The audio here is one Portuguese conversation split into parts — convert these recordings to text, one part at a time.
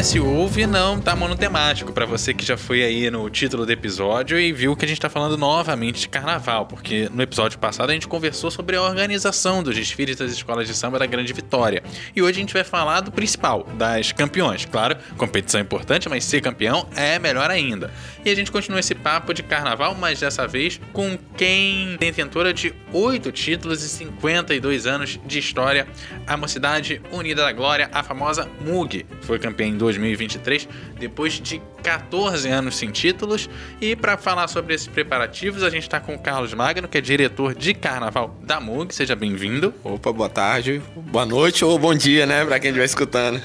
Ouve não tá monotemático para você que já foi aí no título do episódio e viu que a gente tá falando novamente de carnaval, porque no episódio passado a gente conversou sobre a organização dos desfiles das escolas de samba da Grande Vitória. E hoje a gente vai falar do principal, das campeões. Claro, competição é importante, mas ser campeão é melhor ainda. E a gente continua esse papo de carnaval, mas dessa vez com quem detentora de oito títulos e 52 anos de história, a Mocidade Unida da Glória, a famosa MUG. Foi campeã em 2023, depois de 14 anos sem títulos. E para falar sobre esses preparativos, a gente está com o Carlos Magno, que é diretor de carnaval da MUG. Seja bem-vindo. Opa, boa tarde, boa noite ou bom dia, né, para quem estiver escutando.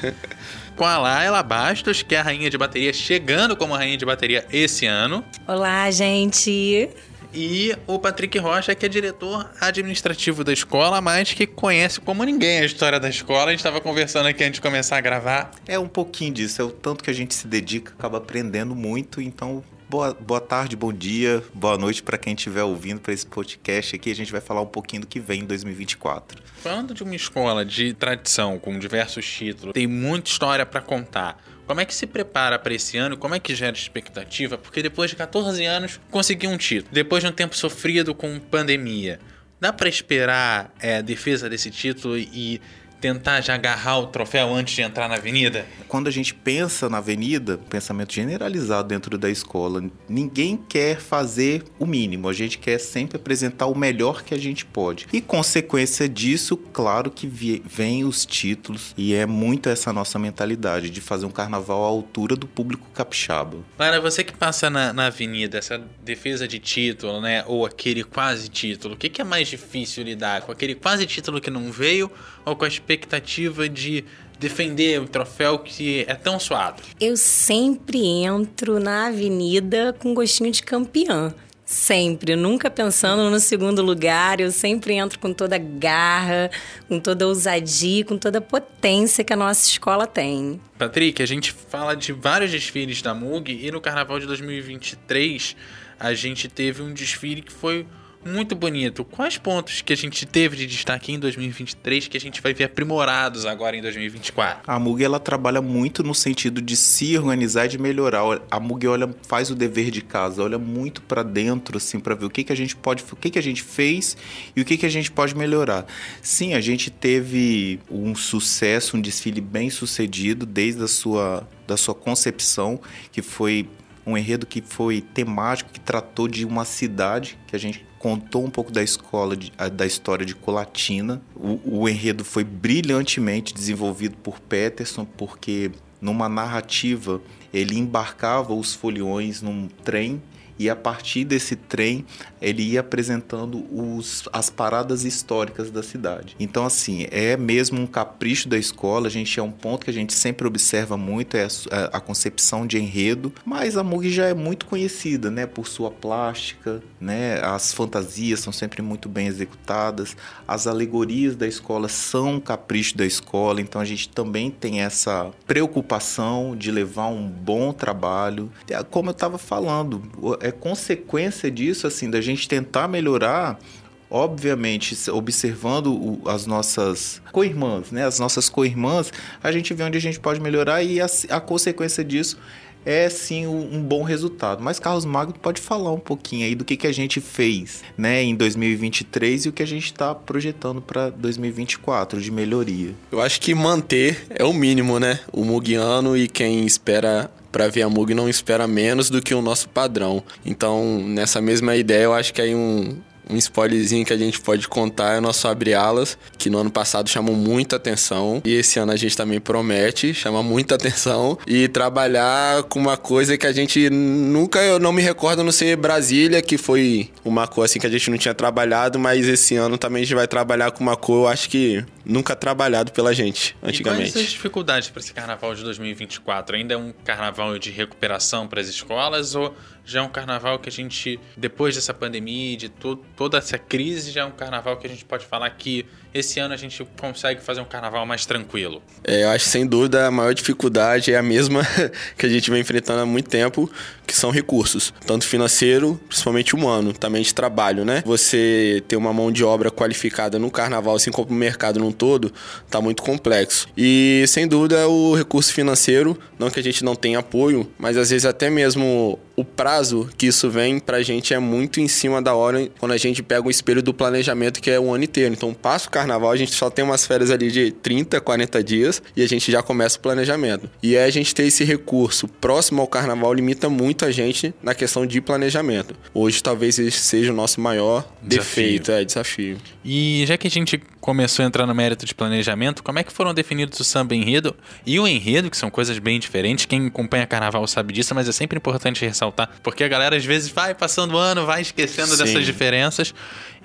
Com a Laila Bastos, que é a rainha de bateria, chegando como rainha de bateria esse ano. Olá, gente e o Patrick Rocha, que é diretor administrativo da escola, mas que conhece como ninguém a história da escola. A gente estava conversando aqui antes de começar a gravar. É um pouquinho disso, é o tanto que a gente se dedica, acaba aprendendo muito, então Boa, boa tarde, bom dia, boa noite para quem estiver ouvindo para esse podcast aqui. A gente vai falar um pouquinho do que vem em 2024. Falando de uma escola de tradição com diversos títulos, tem muita história para contar. Como é que se prepara para esse ano? Como é que gera expectativa? Porque depois de 14 anos conseguiu um título. Depois de um tempo sofrido com pandemia, dá para esperar é, a defesa desse título e tentar já agarrar o troféu antes de entrar na avenida? Quando a gente pensa na avenida, pensamento generalizado dentro da escola, ninguém quer fazer o mínimo, a gente quer sempre apresentar o melhor que a gente pode. E consequência disso, claro que vem os títulos e é muito essa nossa mentalidade de fazer um carnaval à altura do público capixaba. Para você que passa na, na avenida, essa defesa de título, né, ou aquele quase título, o que, que é mais difícil lidar? Com aquele quase título que não veio ou com a expectativa expectativa de defender o troféu que é tão suado? Eu sempre entro na avenida com gostinho de campeã. Sempre, nunca pensando no segundo lugar, eu sempre entro com toda a garra, com toda a ousadia, com toda a potência que a nossa escola tem. Patrick, a gente fala de vários desfiles da MUG e no Carnaval de 2023 a gente teve um desfile que foi muito bonito. Quais pontos que a gente teve de destaque em 2023 que a gente vai ver aprimorados agora em 2024? A MUG ela trabalha muito no sentido de se organizar e de melhorar. A MUG olha, faz o dever de casa, olha muito para dentro assim para ver o que, que a gente pode, o que, que a gente fez e o que, que a gente pode melhorar. Sim, a gente teve um sucesso, um desfile bem sucedido desde a sua da sua concepção, que foi um enredo que foi temático, que tratou de uma cidade que a gente contou um pouco da escola, de, da história de Colatina. O, o enredo foi brilhantemente desenvolvido por Peterson, porque numa narrativa ele embarcava os foliões num trem e a partir desse trem ele ia apresentando os, as paradas históricas da cidade. Então, assim, é mesmo um capricho da escola, a gente é um ponto que a gente sempre observa muito, é a, é a concepção de enredo, mas a MUG já é muito conhecida, né, por sua plástica, né, as fantasias são sempre muito bem executadas, as alegorias da escola são um capricho da escola, então a gente também tem essa preocupação de levar um bom trabalho. É, como eu estava falando, é consequência disso, assim, da gente tentar melhorar obviamente, observando o, as nossas co-irmãs, né? As nossas co-irmãs, a gente vê onde a gente pode melhorar e a, a consequência disso é sim um, um, bom resultado. Mas Carlos Magno pode falar um pouquinho aí do que, que a gente fez, né, em 2023 e o que a gente está projetando para 2024 de melhoria. Eu acho que manter é o mínimo, né? O Mugiano e quem espera para ver a Mug não espera menos do que o nosso padrão. Então, nessa mesma ideia, eu acho que aí um, um spoilerzinho que a gente pode contar é o nosso Abre Alas, que no ano passado chamou muita atenção. E esse ano a gente também promete chamar muita atenção e trabalhar com uma coisa que a gente nunca, eu não me recordo no ser Brasília, que foi uma cor assim que a gente não tinha trabalhado, mas esse ano também a gente vai trabalhar com uma cor, eu acho que nunca trabalhado pela gente E antigamente. quais as dificuldades para esse carnaval de 2024? Ainda é um carnaval de recuperação para as escolas ou já é um carnaval que a gente, depois dessa pandemia, de to toda essa crise, já é um carnaval que a gente pode falar que esse ano a gente consegue fazer um carnaval mais tranquilo? É, eu acho sem dúvida a maior dificuldade é a mesma que a gente vem enfrentando há muito tempo, que são recursos, tanto financeiro, principalmente humano, também de trabalho, né? Você ter uma mão de obra qualificada no carnaval, assim como no mercado num todo, tá muito complexo. E sem dúvida o recurso financeiro, não que a gente não tenha apoio, mas às vezes até mesmo o prazo que isso vem pra gente é muito em cima da hora quando a gente pega o espelho do planejamento que é o ano inteiro. Então, passa o carnaval, a gente só tem umas férias ali de 30, 40 dias e a gente já começa o planejamento. E aí a gente ter esse recurso próximo ao carnaval limita muito a gente na questão de planejamento. Hoje talvez esse seja o nosso maior Desafio. defeito, é desafio. E já que a gente começou a entrar no mérito de planejamento, como é que foram definidos o samba enredo e o enredo, que são coisas bem diferentes? Quem acompanha carnaval sabe disso, mas é sempre importante ressaltar, porque a galera às vezes vai passando o ano, vai esquecendo Sim. dessas diferenças.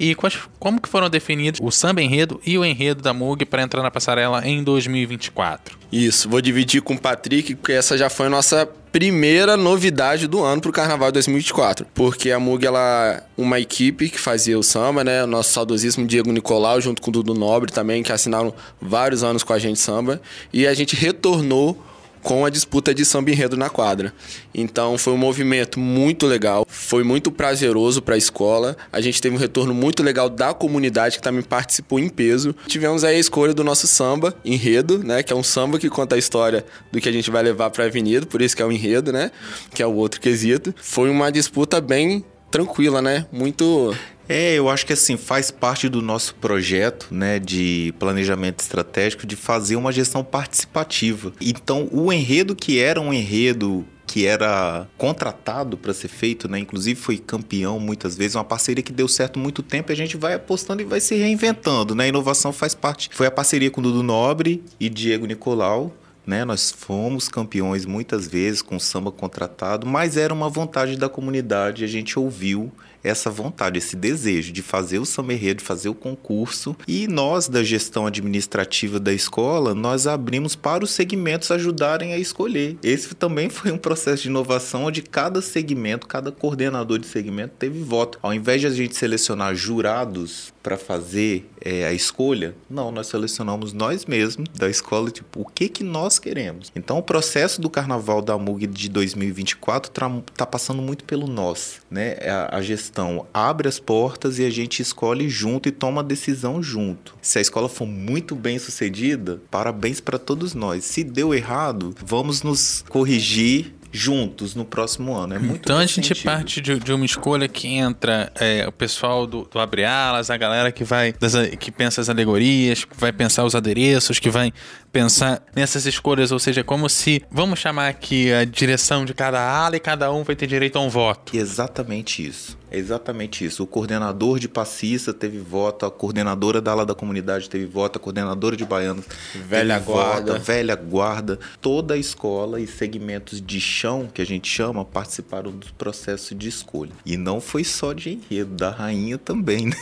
E quais, como que foram definidos o samba enredo e o enredo da MUG para entrar na passarela em 2024? Isso, vou dividir com o Patrick, porque essa já foi a nossa primeira novidade do ano pro Carnaval 2024. Porque a MUG, ela uma equipe que fazia o samba, né? O nosso saudosíssimo Diego Nicolau, junto com o Dudu Nobre também, que assinaram vários anos com a gente samba. E a gente retornou com a disputa de samba enredo na quadra. Então foi um movimento muito legal, foi muito prazeroso para a escola. A gente teve um retorno muito legal da comunidade que também participou em peso. Tivemos aí a escolha do nosso samba enredo, né, que é um samba que conta a história do que a gente vai levar para a avenida, por isso que é o enredo, né, que é o outro quesito. Foi uma disputa bem tranquila, né? Muito É, eu acho que assim, faz parte do nosso projeto, né, de planejamento estratégico de fazer uma gestão participativa. Então, o enredo que era um enredo que era contratado para ser feito, né? Inclusive foi campeão muitas vezes, uma parceria que deu certo muito tempo e a gente vai apostando e vai se reinventando, né? A inovação faz parte. Foi a parceria com Dudu Nobre e Diego Nicolau, né? Nós fomos campeões muitas vezes com samba contratado, mas era uma vontade da comunidade, a gente ouviu essa vontade, esse desejo de fazer o samba enredo, de fazer o concurso. E nós, da gestão administrativa da escola, nós abrimos para os segmentos ajudarem a escolher. Esse também foi um processo de inovação onde cada segmento, cada coordenador de segmento teve voto. Ao invés de a gente selecionar jurados para fazer é, a escolha, não, nós selecionamos nós mesmos da escola, tipo, o que que nós queremos. Então, o processo do Carnaval da MUG de 2024 está passando muito pelo nós, né? A, a gestão abre as portas e a gente escolhe junto e toma a decisão junto. Se a escola for muito bem sucedida, parabéns para todos nós. Se deu errado, vamos nos corrigir juntos no próximo ano. É muito então a gente sentido. parte de, de uma escolha que entra é, o pessoal do, do Abre Alas, a galera que vai das que pensa as alegorias, que vai pensar os adereços, que vai pensar nessas escolhas, ou seja, como se vamos chamar aqui a direção de cada ala e cada um vai ter direito a um voto. Exatamente isso. É exatamente isso. O coordenador de passista teve voto, a coordenadora da ala da comunidade teve voto, a coordenadora de baianos Velha teve guarda. voto, velha guarda. Toda a escola e segmentos de chão, que a gente chama, participaram do processo de escolha. E não foi só de enredo, da rainha também, né?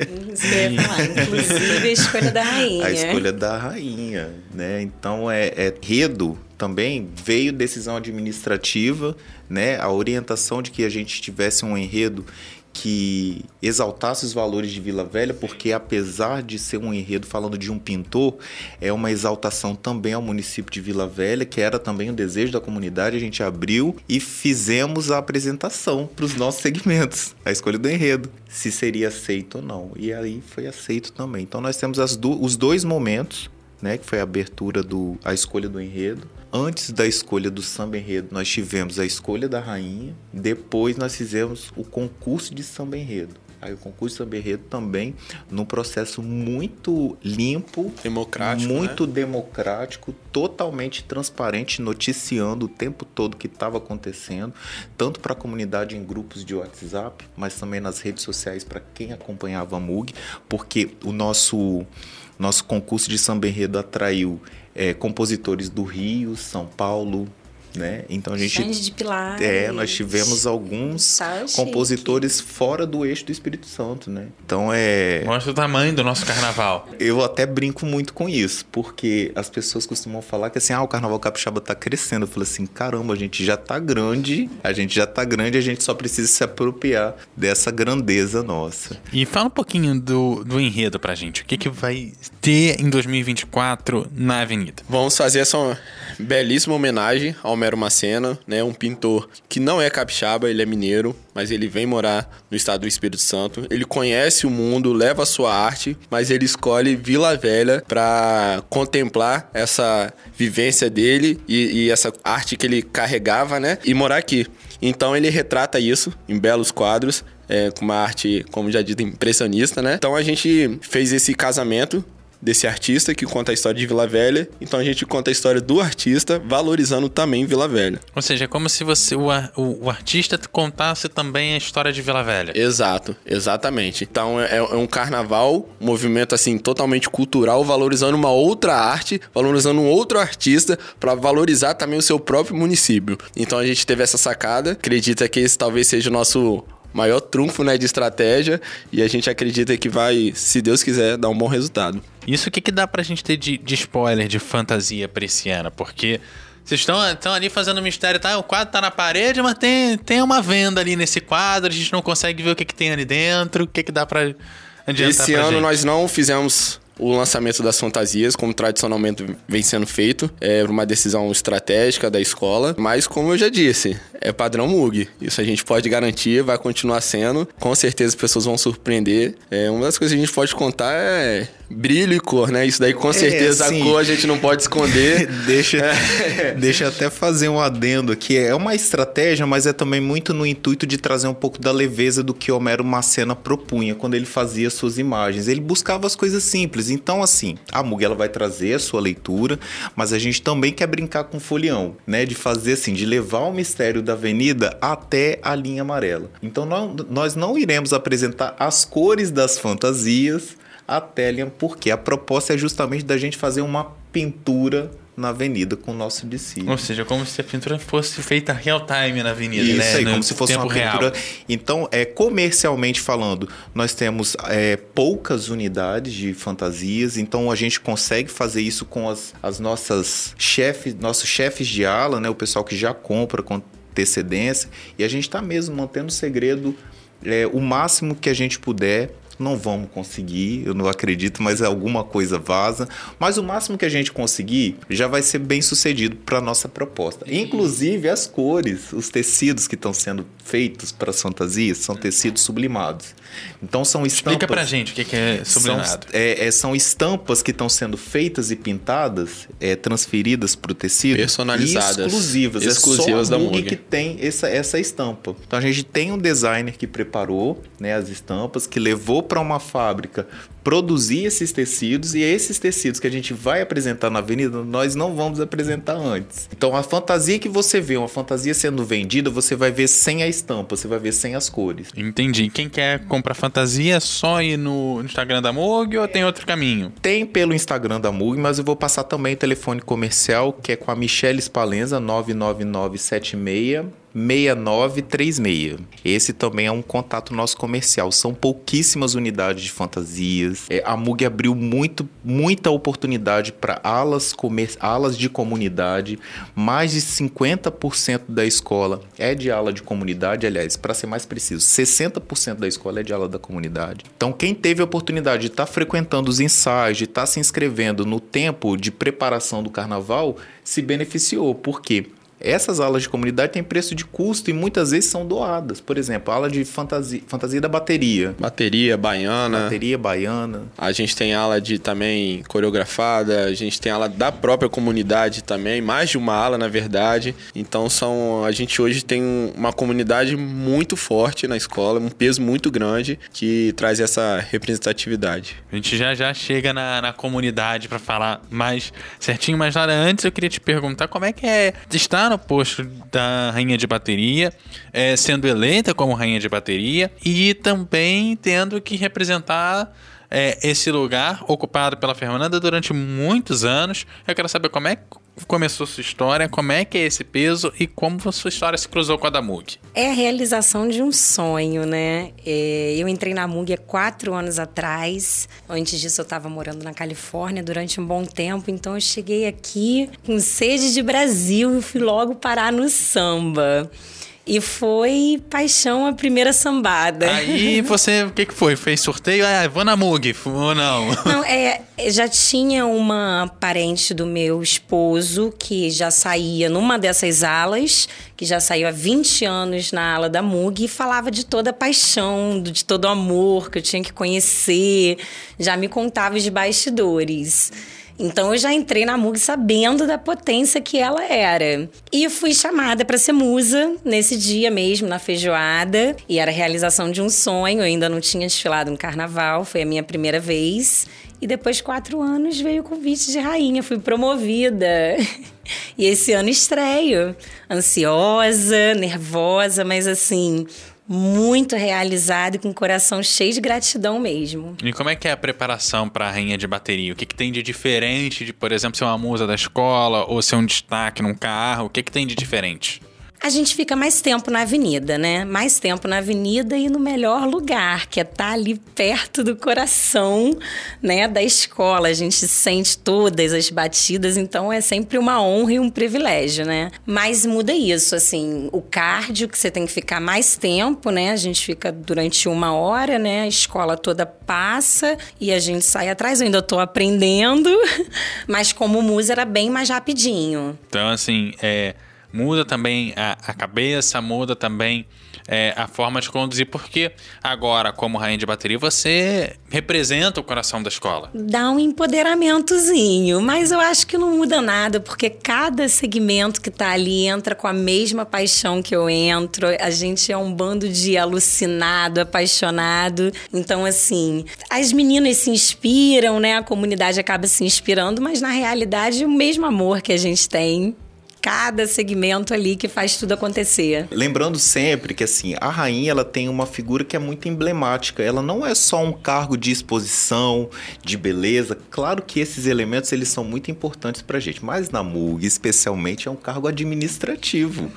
Ia falar. Inclusive a escolha da rainha. A escolha da rainha, né? Então é, é enredo também veio decisão administrativa, né? A orientação de que a gente tivesse um enredo que exaltasse os valores de Vila Velha, porque apesar de ser um enredo falando de um pintor, é uma exaltação também ao município de Vila Velha, que era também o desejo da comunidade. A gente abriu e fizemos a apresentação para os nossos segmentos, a escolha do enredo, se seria aceito ou não. E aí foi aceito também. Então nós temos du- os dois momentos né, que foi a abertura do a escolha do enredo. Antes da escolha do samba enredo, nós tivemos a escolha da rainha. Depois nós fizemos o concurso de samba enredo. Aí o concurso de samba enredo também num processo muito limpo, Democrático, muito democrático, totalmente transparente, noticiando o tempo todo o que estava acontecendo, tanto para a comunidade em grupos de WhatsApp, mas também nas redes sociais para quem acompanhava a MUG, porque o nosso nosso concurso de samba enredo atraiu eh, compositores do Rio, São Paulo, né? Então a gente Xande de Pilares. é, nós tivemos alguns Tá chique. compositores fora do eixo do Espírito Santo, né? Então é Mostra o tamanho do nosso carnaval. eu até brinco muito com isso, porque as pessoas costumam falar que assim, ah, o carnaval capixaba tá crescendo. Eu falo assim, caramba, a gente já tá grande, a gente já tá grande, a gente só precisa se apropriar dessa grandeza nossa. E fala um pouquinho do, do enredo pra gente. O que, que vai ter em 2024 na Avenida? Vamos fazer essa belíssima homenagem ao Homero Macena, né? Um pintor que não é capixaba, ele é mineiro, mas ele vem morar no estado do Espírito Santo. Ele conhece o mundo, leva a sua arte, mas ele escolhe Vila Velha para contemplar essa vivência dele e, e essa arte que ele carregava, né? E morar aqui. Então ele retrata isso em belos quadros, é, com uma arte, como já dito, impressionista, né? Então a gente fez esse casamento desse artista que conta a história de Vila Velha. Então a gente conta a história do artista, valorizando também Vila Velha. Ou seja, é como se você o, o, o artista contasse também a história de Vila Velha. Exato, exatamente. Então é, é um carnaval, um movimento assim totalmente cultural, valorizando uma outra arte, valorizando um outro artista para valorizar também o seu próprio município. Então a gente teve essa sacada, acredita que esse talvez seja o nosso maior trunfo, né, de estratégia, e a gente acredita que vai, se Deus quiser, dar um bom resultado. Isso o que, que dá pra gente ter de, de spoiler de fantasia pra esse ano? Porque vocês estão, estão ali fazendo mistério, tá? O quadro tá na parede, mas tem, tem uma venda ali nesse quadro, a gente não consegue ver o que, que tem ali dentro, o que, que dá pra adiantar Esse ano gente? nós não fizemos o lançamento das fantasias, como tradicionalmente vem sendo feito, é uma decisão estratégica da escola, mas como eu já disse, é padrão MUG. Isso a gente pode garantir, vai continuar sendo. Com certeza as pessoas vão surpreender. É, uma das coisas que a gente pode contar é brilho e cor, né? Isso daí com certeza sim. a cor a gente não pode esconder. deixa, deixa eu até fazer um adendo aqui. É uma estratégia, mas é também muito no intuito de trazer um pouco da leveza do que Homero Macena propunha quando ele fazia suas imagens. Ele buscava as coisas simples. Então, assim, a Mug ela vai trazer a sua leitura, mas a gente também quer brincar com o folião, né? De fazer assim, de levar o mistério da avenida até a linha amarela. Então, não- nós não iremos apresentar as cores das fantasias a linha, porque a proposta é justamente da gente fazer uma pintura na avenida com o nosso discípulo. Ou seja, como se a pintura fosse feita real time na avenida, Isso né? aí, No como se fosse uma real. pintura. Então, é, comercialmente falando, nós temos é, poucas unidades de fantasias, então a gente consegue fazer isso com as, as nossas chefes, nossos chefes de ala, né? O pessoal que já compra com antecedência, e a gente está mesmo mantendo o segredo é, o máximo que a gente puder. Não vamos conseguir, eu não acredito, mas alguma coisa vaza. Mas o máximo que a gente conseguir já vai ser bem sucedido para nossa proposta. Inclusive as cores, os tecidos que estão sendo feitos para as fantasias são tecidos sublimados. Então são estampas. Explica pra gente o que, é São, sublimado. é, é, são estampas que estão sendo feitas e pintadas, é, transferidas para o tecido. Personalizadas. exclusivas. Exclusivas é só da a Mug. que tem essa, essa estampa. Então a gente tem um designer que preparou né, as estampas, que levou para uma fábrica produzir esses tecidos e esses tecidos que a gente vai apresentar na avenida, nós não vamos apresentar antes. Então a fantasia que você vê, uma fantasia sendo vendida, você vai ver sem a estampa, você vai ver sem as cores. Entendi. Quem quer comprar fantasia é só ir no Instagram da Mog ou tem outro caminho? Tem pelo Instagram da Mug, mas eu vou passar também o telefone comercial, que é com a Michelle Spalenza, 99976 6936. Esse também é um contato nosso comercial. São pouquíssimas unidades de fantasias. É, a Mug abriu muito, muita oportunidade para alas, alas de comunidade. Mais de 50% da escola é de ala de comunidade. Aliás, para ser mais preciso, 60% da escola é de ala da comunidade. Então, quem teve a oportunidade de estar frequentando os ensaios, de estar se inscrevendo no tempo de preparação do carnaval, se beneficiou. Por quê? Essas aulas de comunidade têm preço de custo e muitas vezes são doadas. Por exemplo, a aula de fantasia, fantasia da bateria. Bateria, baiana. Bateria baiana. A gente tem ala de também coreografada, a gente tem ala da própria comunidade também, mais de uma ala na verdade. Então são, a gente hoje tem uma comunidade muito forte na escola, um peso muito grande que traz essa representatividade. A gente já já chega na, na comunidade pra falar mais certinho, mas nada antes eu queria te perguntar como é que é estar no posto da rainha de bateria, é, sendo eleita como rainha de bateria e também tendo que representar é, esse lugar ocupado pela Fernanda durante muitos anos. Eu quero saber como é que começou sua história, como é que é esse peso e como sua história se cruzou com a da MUG. É a realização de um sonho, né? É, eu entrei na MUG há quatro anos atrás. Antes disso, eu estava morando na Califórnia durante um bom tempo. Então, eu cheguei aqui com sede de Brasil e fui logo parar no samba. E foi paixão a primeira sambada. Aí você, o que, que foi? Fez sorteio? Ah, vou na MUG, ou não? Não, é, já tinha uma parente do meu esposo que já saía numa dessas alas, que já saiu há 20 anos na ala da MUG e falava de toda a paixão, de todo o amor que eu tinha que conhecer, já me contava os bastidores. Então eu já entrei na MUG sabendo da potência que ela era. E fui chamada para ser musa nesse dia mesmo, na feijoada. E era a realização de um sonho. Eu ainda não tinha desfilado no carnaval, foi a minha primeira vez. E depois de quatro anos veio o convite de rainha, fui promovida. E esse ano estreio. Ansiosa, nervosa, mas assim, muito realizado e com o coração cheio de gratidão mesmo. E como é que é a preparação para a rainha de bateria? O que, que tem de diferente de, por exemplo, ser uma musa da escola ou ser um destaque num carro? O que, que tem de diferente? A gente fica mais tempo na avenida, né? Mais tempo na avenida e no melhor lugar, que é estar tá ali perto do coração, né, da escola. A gente sente todas as batidas, então é sempre uma honra e um privilégio, né? Mas muda isso, assim, o cardio que você tem que ficar mais tempo, né? A gente fica durante uma hora, né? A escola toda passa e a gente sai atrás. Eu ainda tô aprendendo, mas como musa era bem mais rapidinho. Então, assim, é muda também a, a cabeça, muda também é, a forma de conduzir, porque agora, como rainha de bateria, você representa o coração da escola. Dá um empoderamentozinho, mas eu acho que não muda nada, porque cada segmento que tá ali entra com a mesma paixão que eu entro. A gente é um bando de alucinado, apaixonado. Então, assim, as meninas se inspiram, né? A comunidade acaba se inspirando, mas na realidade, o mesmo amor que a gente tem cada segmento ali que faz tudo acontecer. Lembrando sempre que assim, a rainha ela tem uma figura que é muito emblemática. Ela não é só um cargo de exposição, de beleza. Claro que esses elementos eles são muito importantes pra gente, mas na MUG especialmente é um cargo administrativo.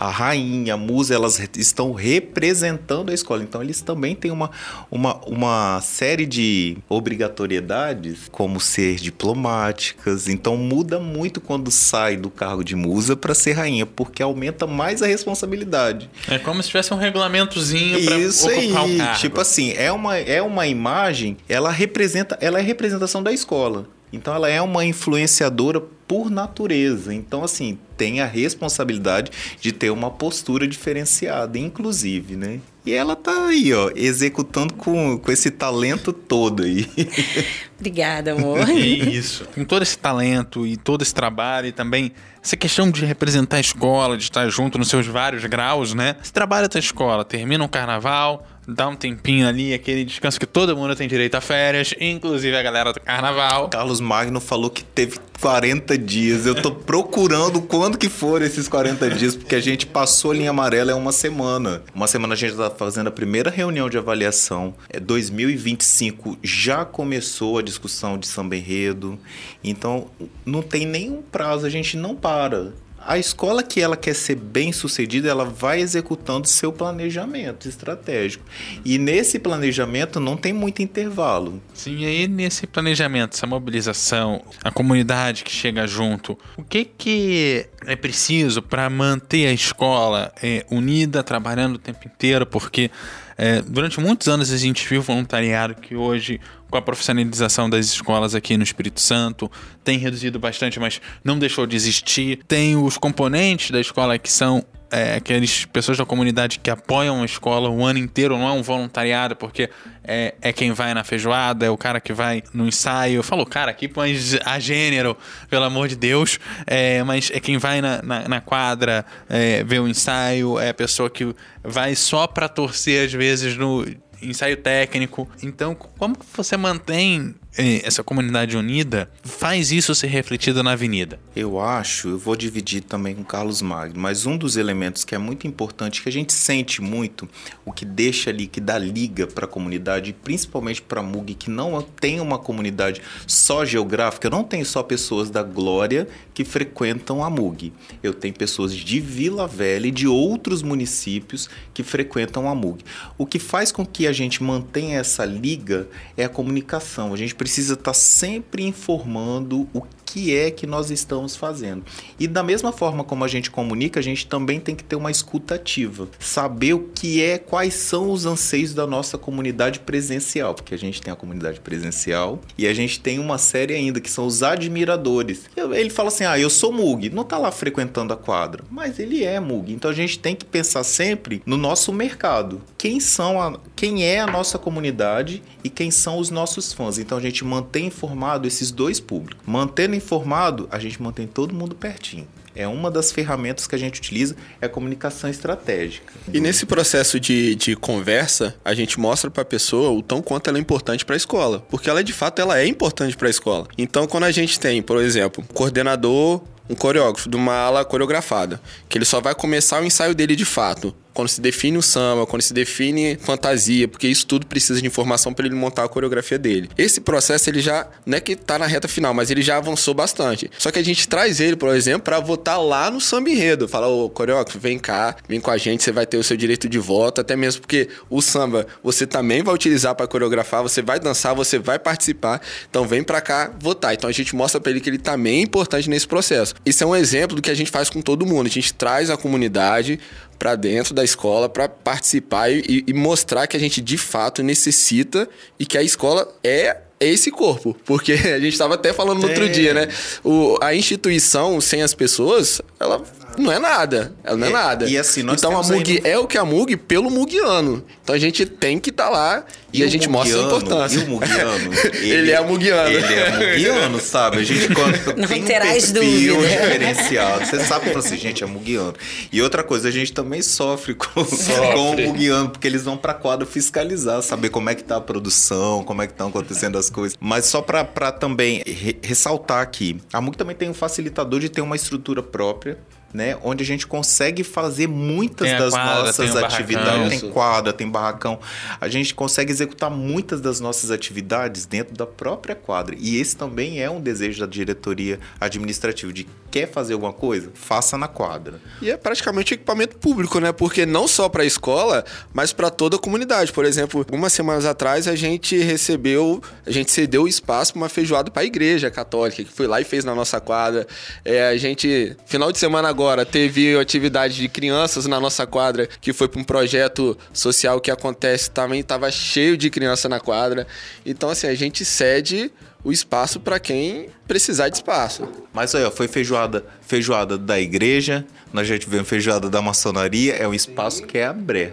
A rainha, a musa, elas estão representando a escola. Então eles também têm uma, uma, uma série de obrigatoriedades, como ser diplomáticas. Então muda muito quando sai do cargo de musa para ser rainha, porque aumenta mais a responsabilidade. É como se tivesse um regulamentozinho para Isso ocupar aí, o cargo. tipo assim, é uma, é uma imagem, ela representa, ela é representação da escola. Então ela é uma influenciadora por natureza. Então, assim, tem a responsabilidade de ter uma postura diferenciada, inclusive, né? E ela tá aí, ó, executando com, com esse talento todo aí. Obrigada, amor. É isso. Com todo esse talento e todo esse trabalho e também essa questão de representar a escola, de estar junto nos seus vários graus, né? Você trabalha a escola, termina um carnaval, dá um tempinho ali, aquele descanso que todo mundo tem direito a férias, inclusive a galera do carnaval. Carlos Magno falou que teve 40 dias. Eu tô procurando quando que foram esses 40 dias, porque a gente passou a linha amarela é uma semana. Uma semana a gente tá fazendo a primeira reunião de avaliação. É 2025 já começou a discussão de samba enredo. Então, não tem nenhum prazo, a gente não para a escola que ela quer ser bem sucedida, ela vai executando seu planejamento estratégico. E nesse planejamento não tem muito intervalo. Sim, e aí nesse planejamento, essa mobilização, a comunidade que chega junto, o que que é preciso para manter a escola é, unida, trabalhando o tempo inteiro? Porque é, durante muitos anos a gente viu voluntariado que hoje, com a profissionalização das escolas aqui no Espírito Santo, tem reduzido bastante, mas não deixou de existir. Tem os componentes da escola que são é, aquelas pessoas da comunidade que apoiam a escola o ano inteiro, não é um voluntariado, porque é, é quem vai na feijoada, é o cara que vai no ensaio. Eu falo, cara, aqui põe a gênero, pelo amor de Deus, é, mas é quem vai na, na, na quadra é, ver o ensaio, é a pessoa que vai só pra torcer, às vezes, no ensaio técnico. Então, como você mantém essa comunidade unida faz isso ser refletido na avenida? Eu acho, eu vou dividir também com Carlos Magno, mas um dos elementos que é muito importante, que a gente sente muito, o que deixa ali, que dá liga para a comunidade, principalmente para a MUG, que não tem uma comunidade só geográfica, eu não tenho só pessoas da Glória que frequentam a MUG. Eu tenho pessoas de Vila Velha e de outros municípios que frequentam a MUG. O que faz com que a gente mantenha essa liga é a comunicação. A gente precisa estar tá sempre informando o que é que nós estamos fazendo. E da mesma forma como a gente comunica, a gente também tem que ter uma escuta ativa, saber o que é, quais são os anseios da nossa comunidade presencial, porque a gente tem a comunidade presencial e a gente tem uma série ainda que são os admiradores. Ele fala assim: "Ah, eu sou Mug", não tá lá frequentando a quadra, mas ele é Mug. Então a gente tem que pensar sempre no nosso mercado. Quem são a, quem é a nossa comunidade e quem são os nossos fãs. Então a gente mantém informado esses dois públicos. Mantendo informado, a gente mantém todo mundo pertinho. É uma das ferramentas que a gente utiliza, é a comunicação estratégica. E nesse processo de, de conversa, a gente mostra para a pessoa o tão quanto ela é importante para a escola. Porque ela, de fato, ela é importante para a escola. Então, quando a gente tem, por exemplo, coordenador um coreógrafo de uma ala coreografada, que ele só vai começar o ensaio dele de fato quando se define o samba, quando se define fantasia, porque isso tudo precisa de informação para ele montar a coreografia dele. Esse processo ele já não é que tá na reta final, mas ele já avançou bastante. Só que a gente traz ele, por exemplo, para votar lá no samba enredo, fala ô coreógrafo, vem cá, vem com a gente, você vai ter o seu direito de voto, até mesmo porque o samba você também vai utilizar para coreografar, você vai dançar, você vai participar, então vem para cá votar. Então a gente mostra para ele que ele também é importante nesse processo. Isso é um exemplo do que a gente faz com todo mundo. A gente traz a comunidade para dentro da escola para participar e, e mostrar que a gente de fato necessita e que a escola é esse corpo. Porque a gente estava até falando no outro dia, né? O, a instituição sem as pessoas, ela não é nada. Ela não é, é nada. E assim, nós então a MUG ainda... é o que a MUG pelo Mugiano. Então a gente tem que estar tá lá e, e a gente Mugiano, mostra a importância. E o Mugiano? Ele, ele é Mugiano. Ele é Mugiano, sabe? A gente não tem terás um perfil diferenciado. Você sabe que assim, gente, é Mugiano. E outra coisa, a gente também sofre com, sofre. com o Mugiano, porque eles vão pra quadra fiscalizar, saber como é que tá a produção, como é que estão acontecendo as coisas. Mas só pra, pra também re ressaltar aqui, a MUG também tem um facilitador de ter uma estrutura própria né? Onde a gente consegue fazer muitas das quadra, nossas tem atividades. Tem quadra, tem barracão. A gente consegue executar muitas das nossas atividades dentro da própria quadra. E esse também é um desejo da diretoria administrativa de quer fazer alguma coisa, faça na quadra. E é praticamente equipamento público, né? Porque não só para a escola, mas para toda a comunidade. Por exemplo, algumas semanas atrás a gente recebeu, a gente cedeu o espaço para uma feijoada para a igreja católica, que foi lá e fez na nossa quadra. É, a gente, final de semana agora, agora teve atividade de crianças na nossa quadra, que foi para um projeto social que acontece também, estava cheio de criança na quadra. Então, assim, a gente cede o espaço para quem precisar de espaço. Mas aí, ó, foi feijoada, feijoada da igreja, nós já tivemos feijoada da maçonaria, é um espaço que é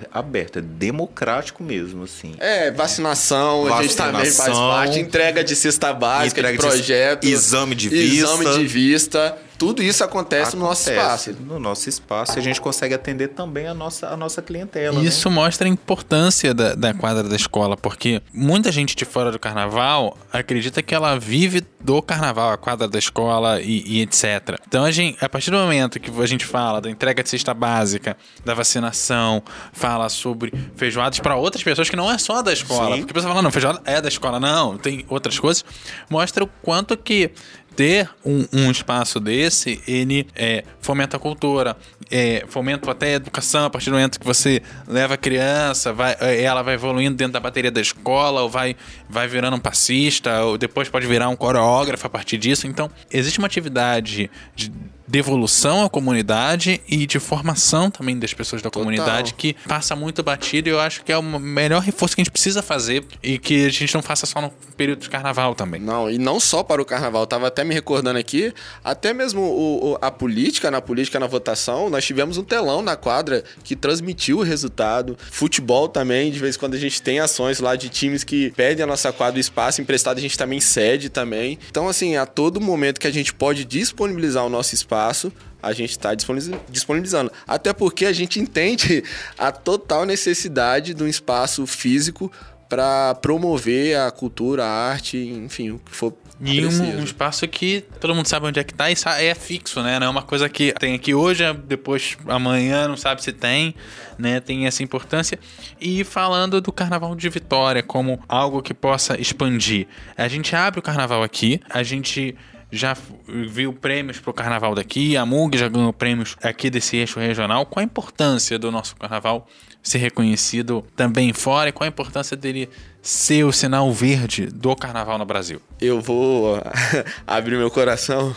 aberto, é democrático mesmo, assim. É, vacinação, vacinação a gente também faz parte, entrega de cesta básica, de projeto, de, exame de vista. Exame de vista tudo isso acontece, acontece, no nosso espaço. No nosso espaço, e a gente consegue atender também a nossa, a nossa clientela. Isso né? mostra a importância da, da quadra da escola, porque muita gente de fora do carnaval acredita que ela vive do carnaval, a quadra da escola e, e, etc. Então, a, gente, a partir do momento que a gente fala da entrega de cesta básica, da vacinação, fala sobre feijoadas para outras pessoas que não é só da escola. Sim. Porque a pessoa fala, não, feijoada é da escola. Não, tem outras coisas. Mostra o quanto que ter um, um, espaço desse, ele é, fomenta a cultura, é, fomenta até a educação a partir do momento que você leva a criança, vai, é, ela vai evoluindo dentro da bateria da escola, ou vai, vai virando um passista, ou depois pode virar um coreógrafo a partir disso. Então, existe uma atividade de devolução à comunidade e de formação também das pessoas da Total. comunidade que passa muito batido e eu acho que é o melhor reforço que a gente precisa fazer e que a gente não faça só no período de carnaval também. Não, e não só para o carnaval, tava até me recordando aqui, até mesmo o, o, a política, na política, na votação, nós tivemos um telão na quadra que transmitiu o resultado. Futebol também, de vez em quando a gente tem ações lá de times que pedem a nossa quadra o espaço emprestado, a gente também cede também. Então, assim, a todo momento que a gente pode disponibilizar o nosso espaço espaço, a gente está disponibilizando. Até porque a gente entende a total necessidade de um espaço físico para promover a cultura, a arte, enfim, o que for E um, um espaço que todo mundo sabe onde é que tá e é fixo, né? Não é uma coisa que tem aqui hoje, depois amanhã não sabe se tem, né? Tem essa importância. E falando do Carnaval de Vitória como algo que possa expandir. A gente abre o Carnaval aqui, a gente já viu prêmios pro Carnaval daqui, a MUG já ganhou prêmios aqui desse eixo regional. Qual a importância do nosso Carnaval ser reconhecido também fora e qual a importância dele ser o sinal verde do Carnaval no Brasil? Eu vou abrir meu coração,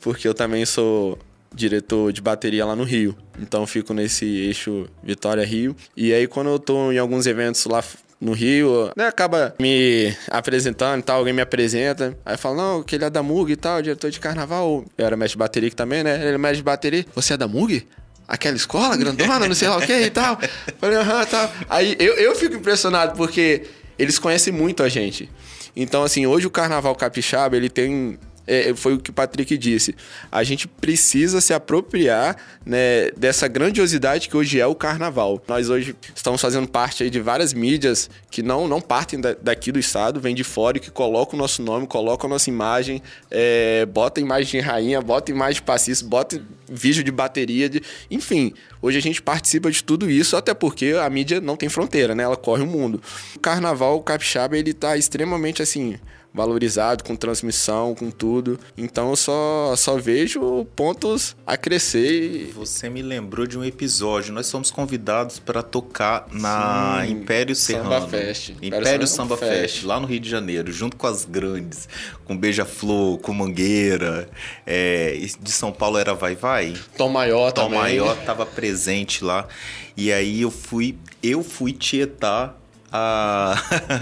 porque eu também sou diretor de bateria lá no Rio. Então fico nesse eixo Vitória-Rio. E aí quando eu tô em alguns eventos lá no Rio, né, acaba me apresentando e tal, alguém me apresenta. Aí fala, não, que ele é da MUG e tal, diretor de carnaval. Eu era mestre de bateria também, né? Ele é mestre de bateria. Você é da MUG? Aquela escola grandona, não sei lá o que e tal. Falei, aham, tal. Aí eu, eu fico impressionado porque eles conhecem muito a gente. Então, assim, hoje o Carnaval Capixaba, ele tem... é, foi o que o Patrick disse. A gente precisa se apropriar né, dessa grandiosidade que hoje é o Carnaval. Nós hoje estamos fazendo parte de várias mídias que não, não partem da- daqui do estado, vêm de fora e que colocam o nosso nome, colocam a nossa imagem, é, bota imagem de rainha, bota imagem de passista, bota vídeo de bateria, de... enfim. Hoje a gente participa de tudo isso, até porque a mídia não tem fronteira, né? Ela corre o mundo. O carnaval capixaba, ele tá extremamente assim valorizado com transmissão, com tudo. Então eu só só vejo pontos a crescer. e- Você me lembrou de um episódio. Nós fomos convidados para tocar na Sim, Império Samba Serrano. Fest. Império, Samba, Samba Fest. Fest. lá no Rio de Janeiro, junto com as grandes, com Beija-Flor, com Mangueira. é, de São Paulo era Vai Vai. Tom Maior Tom também. Maior estava presente lá. E aí eu fui, eu fui tietar a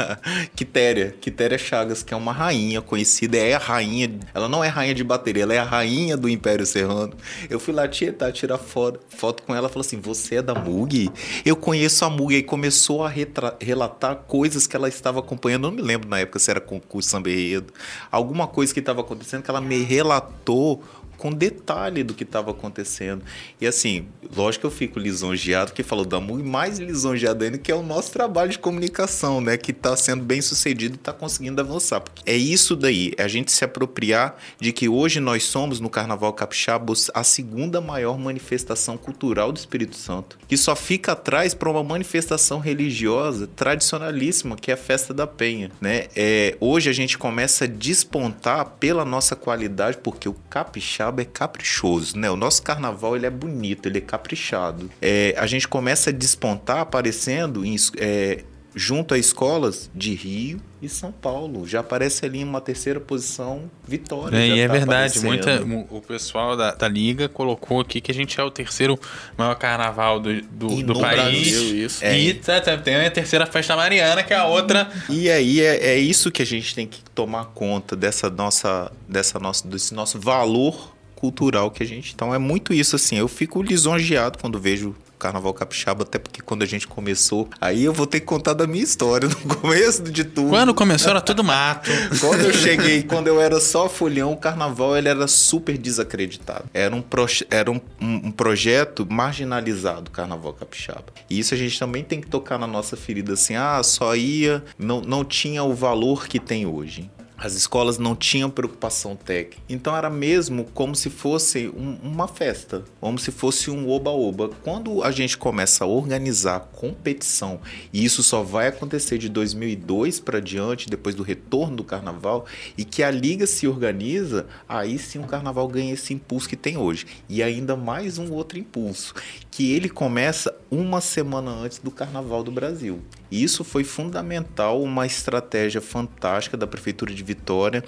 Quitéria, Quitéria Chagas, que é uma rainha conhecida, é a rainha, ela não é rainha de bateria, ela é a rainha do Império Serrano. Eu fui lá tietar, tirar foto, foto com ela, falou assim: "Você é da Mug?" Eu conheço a Mug e começou a relatar coisas que ela estava acompanhando, eu não me lembro na época se era concurso samba enredo, alguma coisa que estava acontecendo que ela me relatou com detalhe do que estava acontecendo. E assim, lógico que eu fico lisonjeado, que falou da MUG, mais lisonjeado ainda, que é o nosso trabalho de comunicação, né? Que está sendo bem sucedido e está conseguindo avançar. Porque é isso daí, é a gente se apropriar de que hoje nós somos, no Carnaval Capixaba, a segunda maior manifestação cultural do Espírito Santo. Que só fica atrás para uma manifestação religiosa tradicionalíssima, que é a Festa da Penha, né? É, hoje a gente começa a despontar pela nossa qualidade, porque o capixaba é caprichoso, né? O nosso carnaval ele é bonito, ele é caprichado. É, a gente começa a despontar aparecendo em é, junto a escolas de Rio e São Paulo. Já aparece ali em uma terceira posição Vitória. É, e é tá verdade, aparecendo. muita, o pessoal da, da Liga colocou aqui que a gente é o terceiro maior carnaval do, do, do país. Brasil, isso. E tá- tá- tem a terceira festa mariana, que é a outra. E aí é, é isso que a gente tem que tomar conta dessa nossa, dessa nossa, desse nosso valor cultural que a gente. Então é muito isso assim. Eu fico lisonjeado quando vejo o Carnaval Capixaba, até porque quando a gente começou, aí eu vou ter que contar da minha história no começo de tudo. Quando começou era tudo mato. Quando eu cheguei, quando eu era só folhão, o carnaval ele era super desacreditado. Era um, proje- era um, um- um projeto marginalizado, carnaval capixaba. E isso a gente também tem que tocar na nossa ferida assim, ah, só ia, não, não tinha o valor que tem hoje. As escolas não tinham preocupação técnica. Então era mesmo como se fosse um- uma festa, como se fosse um oba-oba. Quando a gente começa a organizar competição, e isso só vai acontecer de 2002 para diante, depois do retorno do carnaval, e que a liga se organiza, aí sim o carnaval ganha esse impulso que tem hoje. E ainda mais um outro impulso, que ele começa uma semana antes do carnaval do Brasil. E isso foi fundamental, uma estratégia fantástica da Prefeitura de Vitória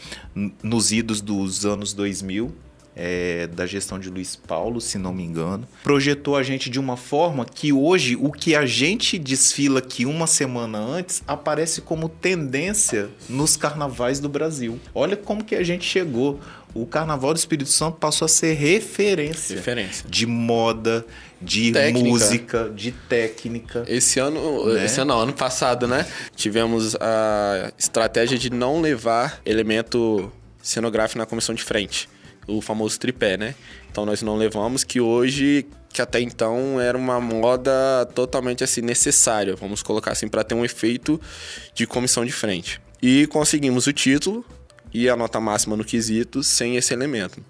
nos idos dos anos 2000, é, da gestão de Luiz Paulo, se não me engano. Projetou a gente de uma forma que hoje o que a gente desfila aqui uma semana antes aparece como tendência nos carnavais do Brasil. Olha como que a gente chegou. O Carnaval do Espírito Santo passou a ser referência Referência. de moda, de Técnica. música, de técnica. Esse ano, Né? esse ano, não, ano passado, né? Tivemos a estratégia de não levar elemento cenográfico na comissão de frente. O famoso tripé, né? Então nós não levamos, que hoje, que até então era uma moda totalmente assim necessária, vamos colocar assim, para ter um efeito de comissão de frente. E conseguimos o título e a nota máxima no quesito sem esse elemento.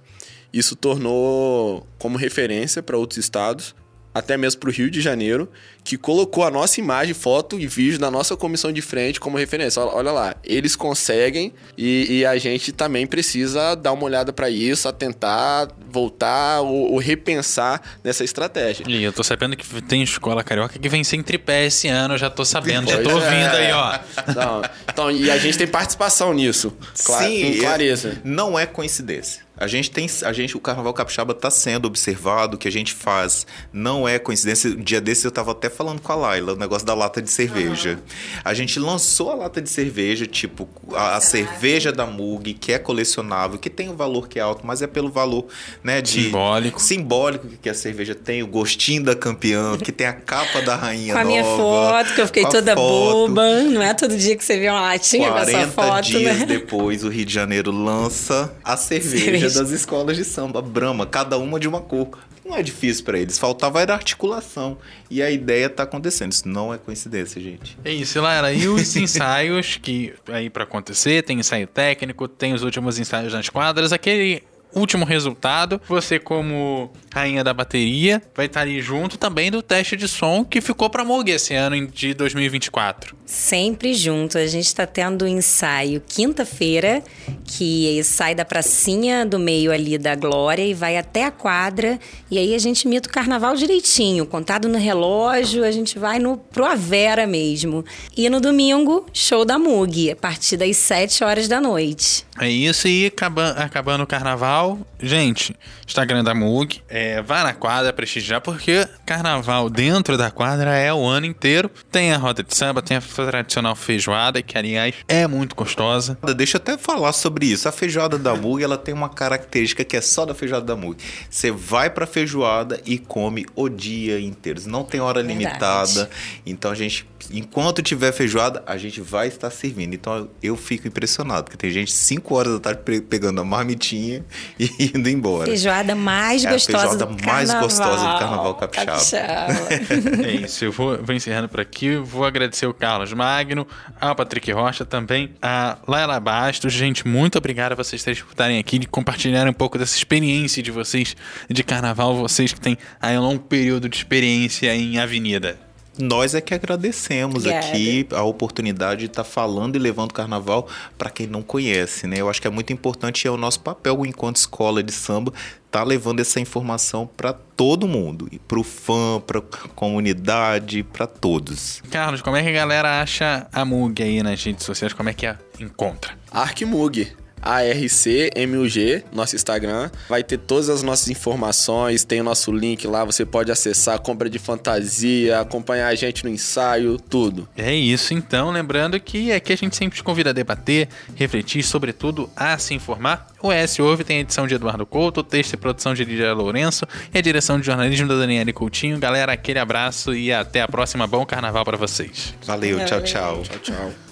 Isso tornou como referência para outros estados até mesmo para o Rio de Janeiro, que colocou a nossa imagem, foto e vídeo da nossa comissão de frente como referência. Olha lá, eles conseguem e, e a gente também precisa dar uma olhada para isso, atentar, voltar ou, ou, repensar nessa estratégia. E eu tô sabendo que tem escola carioca que vem sem tripé esse ano, eu já tô sabendo, pois já tô ouvindo é. aí, ó. Não, então, e a gente tem participação nisso. Sim, com clareza. Não é coincidência. A gente tem, a gente, o Carnaval Capixaba está sendo observado, o que a gente faz não é coincidência. Um dia desse eu estava até falando com a Laila, o negócio da lata de cerveja. Uhum. A gente lançou a lata de cerveja, tipo, a, a cerveja da Mug, que é colecionável, que tem um valor que é alto, mas é pelo valor, né, de... Simbólico. Simbólico que a cerveja tem, o gostinho da campeã, que tem a capa da rainha Com a nova, minha foto, que eu fiquei toda foto. boba. Não é todo dia que você vê uma latinha com essa foto, 40 dias né? depois, o Rio de Janeiro lança a cerveja, cerveja. Das escolas de samba, Brahma, cada uma de uma cor. Não é difícil para eles, faltava era articulação. E a ideia tá acontecendo, isso não é coincidência, gente. É isso, Lara. E os ensaios que aí para acontecer, tem ensaio técnico, tem os últimos ensaios nas quadras, aquele último resultado. Você, como rainha da bateria, vai estar ali junto também do teste de som que ficou para Moog esse ano de 2024. Sempre junto. A gente está tendo um ensaio quinta-feira, que sai da pracinha do meio ali da Glória e vai até a quadra. E aí a gente imita o carnaval direitinho, contado no relógio, a gente vai no pro Avera mesmo. E no domingo, show da Mug, a partir das 7 horas da noite. É isso, e acabando, acabando o carnaval, gente, Instagram da Mug, é, vá na quadra prestigiar, porque carnaval dentro da quadra é o ano inteiro. Tem a roda de samba, tem a tradicional feijoada, que aliás é muito gostosa. Deixa eu até falar sobre isso. A feijoada da Mug, ela tem uma característica que é só da feijoada da Mug. Você vai pra feijoada e come o dia inteiro. Não tem hora Verdade. limitada. Então a gente enquanto tiver feijoada, a gente vai estar servindo. Então eu fico impressionado, porque tem gente 5 horas da tarde pegando a marmitinha e indo embora. Feijoada mais é gostosa feijoada do mais carnaval. gostosa do carnaval capixaba. capixaba. é isso, eu vou, vou encerrando por aqui. Vou agradecer o Carlos Magno, ao Patrick Rocha também, a Laila Bastos. Gente, muito obrigado a vocês terem estarem aqui, de compartilharem um pouco dessa experiência de vocês de carnaval, vocês que têm aí um longo período de experiência em avenida nós é que agradecemos Obrigada. aqui a oportunidade de estar tá falando e levando o carnaval para quem não conhece, né? Eu acho que é muito importante e é o nosso papel enquanto escola de samba tá levando essa informação para todo mundo, para o fã, para comunidade, para todos. Carlos, como é que a galera acha a Mug aí nas redes sociais? Como é que a encontra? Arquimug. ARCMUG, nosso Instagram. Vai ter todas as nossas informações, tem o nosso link lá, você pode acessar, compra de fantasia, acompanhar a gente no ensaio, tudo. É isso, então. Lembrando que aqui a gente sempre te convida a debater, refletir, sobretudo a se informar. O S Ouve tem a edição de Eduardo Couto, o texto e produção de Lídia Lourenço e a direção de jornalismo da Daniela Coutinho. Galera, aquele abraço e até a próxima. Bom carnaval para vocês. Valeu, tchau, tchau. Tchau, tchau.